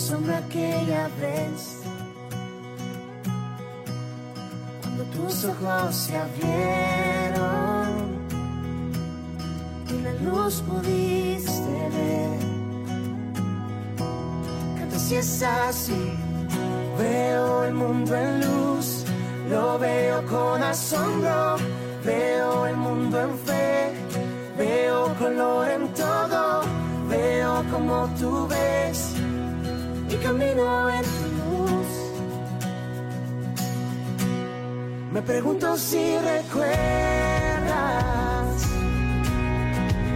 Sombra aquella vez cuando tus ojos se abrieron y la luz pudiste ver. Canta si es así, veo el mundo en luz, lo veo con asombro, veo el mundo en fe Veo color en todo, veo como tú ves camino en tu luz. Me pregunto si recuerdas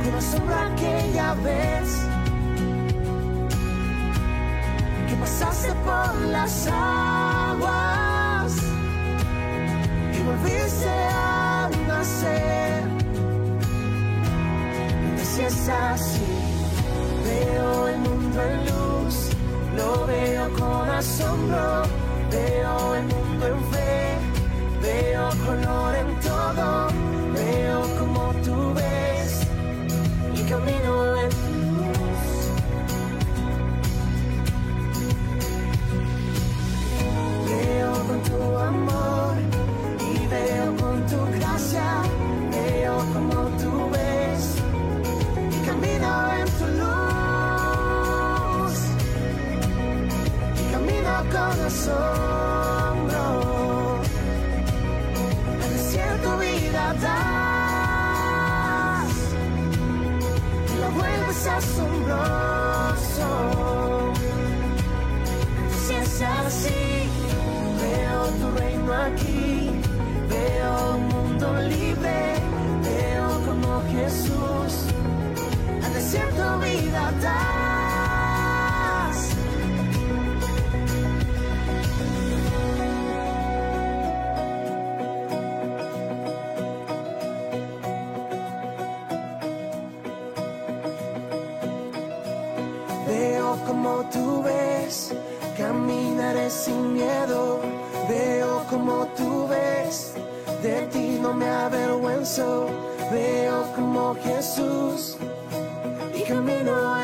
con sombra aquella vez que pasaste por las aguas y volviste a nacer si es así. Veo el mundo en luz, lo veo con así, veo tu reino aquí, veo un mundo libre, veo como Jesús. Desierto vida das. Veo como tú ves, caminaré sin miedo. Veo como tú ves, de ti no me avergüenzo. Veo como Jesús camino en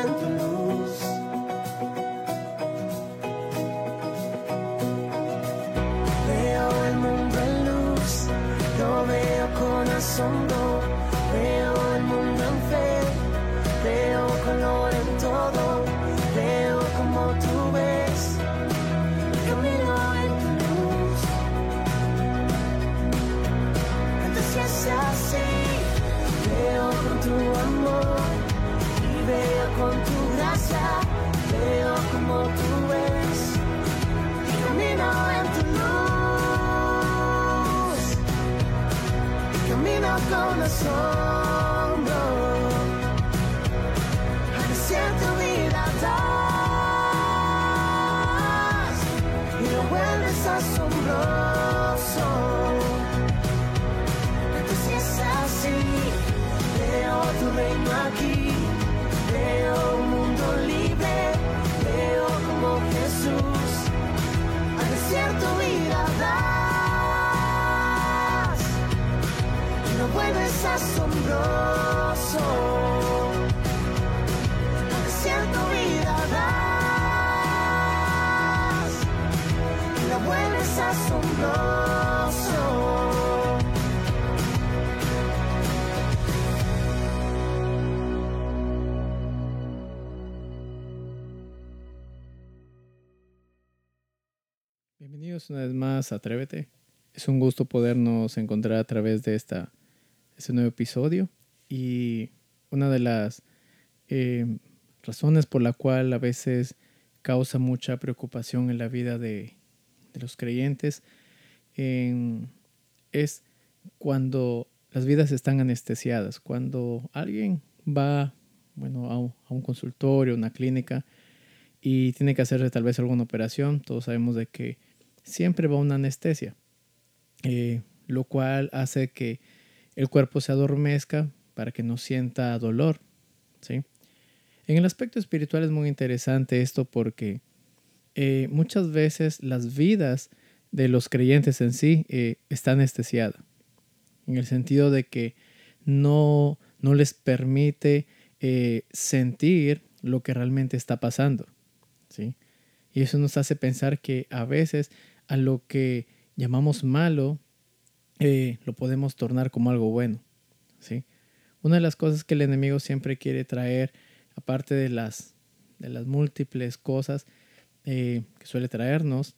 amor veo con tu gracia, veo como tú y camino en tu luz, y camino con asombro, desierto vida das y lo vuelves asombroso. Al desierto vida das y lo vuelves asombroso. Bienvenidos una vez más a Atrévete. Es un gusto podernos encontrar a través de esta, este nuevo episodio. Y una de las eh, razones por la cual a veces causa mucha preocupación en la vida de, los creyentes es cuando las vidas están anestesiadas. Cuando alguien va, bueno, a un, consultorio, una clínica, y tiene que hacerse tal vez alguna operación, todos sabemos de que siempre va una anestesia, eh, lo cual hace que el cuerpo se adormezca para que no sienta dolor, ¿sí? En el aspecto espiritual es muy interesante esto porque eh, muchas veces las vidas de los creyentes en sí eh, están anestesiadas, en el sentido de que no, no les permite eh, sentir lo que realmente está pasando. ¿sí? Y eso nos hace pensar que a veces a lo que llamamos malo lo podemos tornar como algo bueno. ¿sí? Una de las cosas que el enemigo siempre quiere traer aparte de las, de las múltiples cosas eh, que suele traernos,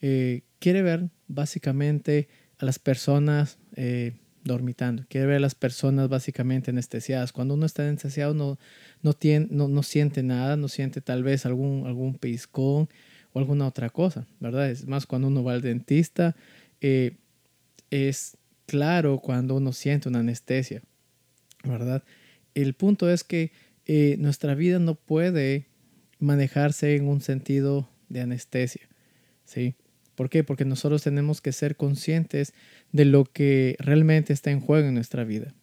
eh, quiere ver básicamente a las personas eh, dormitando, quiere ver a las personas básicamente anestesiadas. Cuando uno está anestesiado no, no, tiene, no, no siente nada, no siente tal vez algún, algún pellizcón o alguna otra cosa, ¿verdad? Es más cuando uno va al dentista, es claro cuando uno siente una anestesia, ¿verdad? El punto es que eh, nuestra vida no puede manejarse en un sentido de anestesia. ¿sí? ¿Por qué? Porque nosotros tenemos que ser conscientes de lo que realmente está en juego en nuestra vida.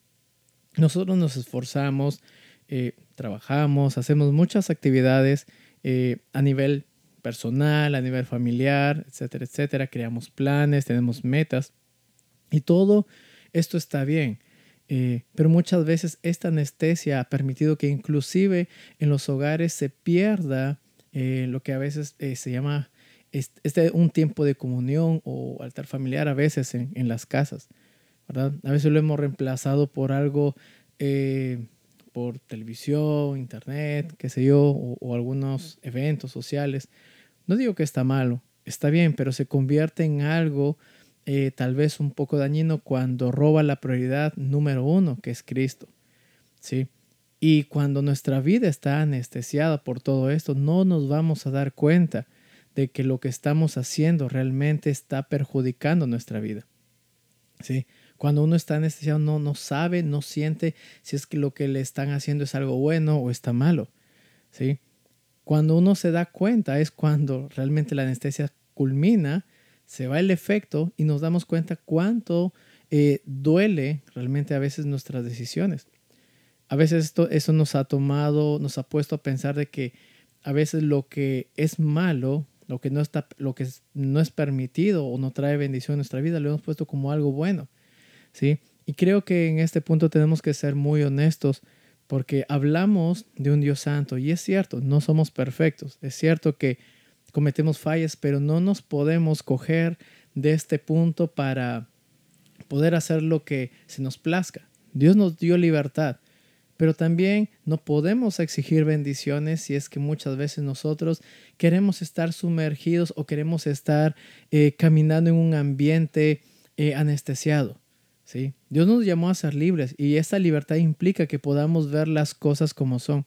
Nosotros nos esforzamos, eh, trabajamos, hacemos muchas actividades eh, a nivel personal, a nivel familiar, etcétera, etcétera. Creamos planes, tenemos metas y todo esto está bien. Eh, pero muchas veces esta anestesia ha permitido que inclusive en los hogares se pierda lo que a veces se llama este, un tiempo de comunión o altar familiar a veces en, en las casas. ¿verdad? A veces lo hemos reemplazado por algo, por televisión, internet, qué sé yo, o, o algunos eventos sociales. No digo que está malo, está bien, pero se convierte en algo eh, tal vez un poco dañino cuando roba la prioridad número uno, que es Cristo. ¿sí? Y cuando nuestra vida está anestesiada por todo esto, no nos vamos a dar cuenta de que lo que estamos haciendo realmente está perjudicando nuestra vida. ¿sí? Cuando uno está anestesiado no, no sabe, no siente si es que lo que le están haciendo es algo bueno o está malo. ¿sí? Cuando uno se da cuenta es cuando realmente la anestesia culmina se va el efecto y nos damos cuenta cuánto eh, duele realmente a veces nuestras decisiones. A veces esto, eso nos ha tomado, nos ha puesto a pensar de que a veces lo que es malo, lo que no, está, lo que no es permitido o no trae bendición en nuestra vida, lo hemos puesto como algo bueno. ¿sí? Y creo que en este punto tenemos que ser muy honestos porque hablamos de un Dios santo y es cierto, no somos perfectos. Es cierto que cometemos fallas, pero no nos podemos coger de este punto para poder hacer lo que se nos plazca. Dios nos dio libertad, pero también no podemos exigir bendiciones si es que muchas veces nosotros queremos estar sumergidos o queremos estar eh, caminando en un ambiente eh, anestesiado. ¿sí? Dios nos llamó a ser libres y esta libertad implica que podamos ver las cosas como son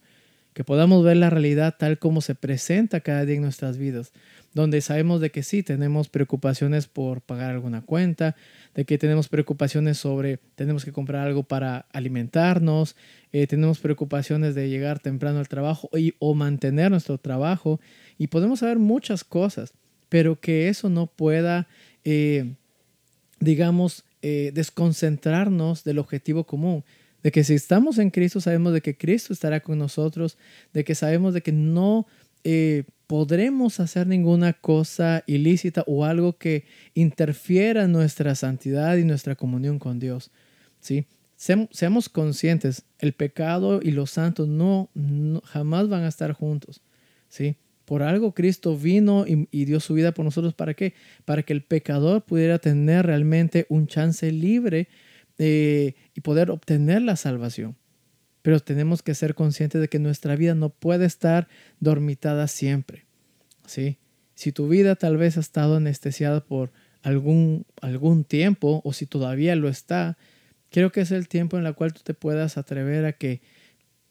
que podamos ver la realidad tal como se presenta cada día en nuestras vidas, donde sabemos de que sí tenemos preocupaciones por pagar alguna cuenta, de que tenemos preocupaciones sobre tenemos que comprar algo para alimentarnos, eh, tenemos preocupaciones de llegar temprano al trabajo y, o mantener nuestro trabajo y podemos saber muchas cosas, pero que eso no pueda, eh, digamos, eh, desconcentrarnos del objetivo común de que si estamos en Cristo sabemos de que Cristo estará con nosotros, de que sabemos de que no eh, podremos hacer ninguna cosa ilícita o algo que interfiera nuestra santidad y nuestra comunión con Dios. ¿sí? seamos conscientes, el pecado y los santos no, jamás van a estar juntos. ¿sí? Por algo Cristo vino y, y, dio su vida por nosotros. ¿Para qué? Para que el pecador pudiera tener realmente un chance libre eh, y poder obtener la salvación. Pero tenemos que ser conscientes de que nuestra vida no puede estar dormitada siempre. ¿sí? Si tu vida tal vez ha estado anestesiada por algún, algún tiempo o si todavía lo está, creo que es el tiempo en el cual tú te puedas atrever a que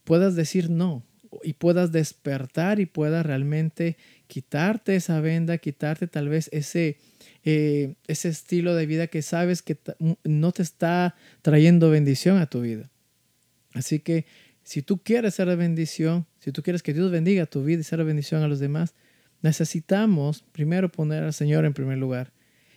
puedas decir no y puedas despertar y puedas realmente quitarte esa venda, quitarte tal vez ese, eh, ese estilo de vida que sabes que no te está trayendo bendición a tu vida. Así que si tú quieres ser de bendición, si tú quieres que Dios bendiga tu vida y ser de bendición a los demás, necesitamos primero poner al Señor en primer lugar.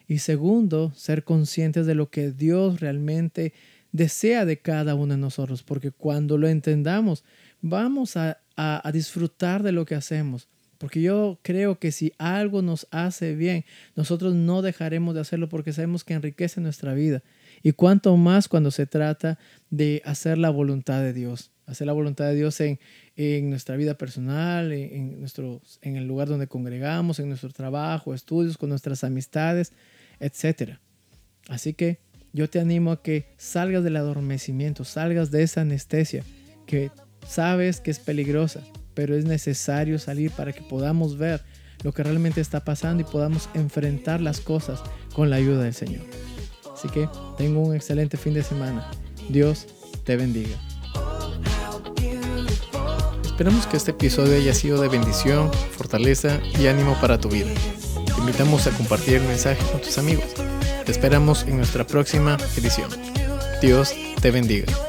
Y segundo, ser conscientes de lo que Dios realmente desea de cada uno de nosotros, porque cuando lo entendamos, vamos a, a, disfrutar de lo que hacemos. Porque yo creo que si algo nos hace bien, nosotros no dejaremos de hacerlo porque sabemos que enriquece nuestra vida. Y cuanto más cuando se trata de hacer la voluntad de Dios, hacer la voluntad de Dios en, en nuestra vida personal, en, nuestro, en el lugar donde congregamos, en nuestro trabajo, estudios, con nuestras amistades, etc. Así que yo te animo a que salgas del adormecimiento, salgas de esa anestesia que sabes que es peligrosa, pero es necesario salir para que podamos ver lo que realmente está pasando y podamos enfrentar las cosas con la ayuda del Señor. Así que tengo un excelente fin de semana. Dios te bendiga. Esperamos que este episodio haya sido de bendición, fortaleza y ánimo para tu vida. Te invitamos a compartir el mensaje con tus amigos. Te esperamos en nuestra próxima edición. Dios te bendiga.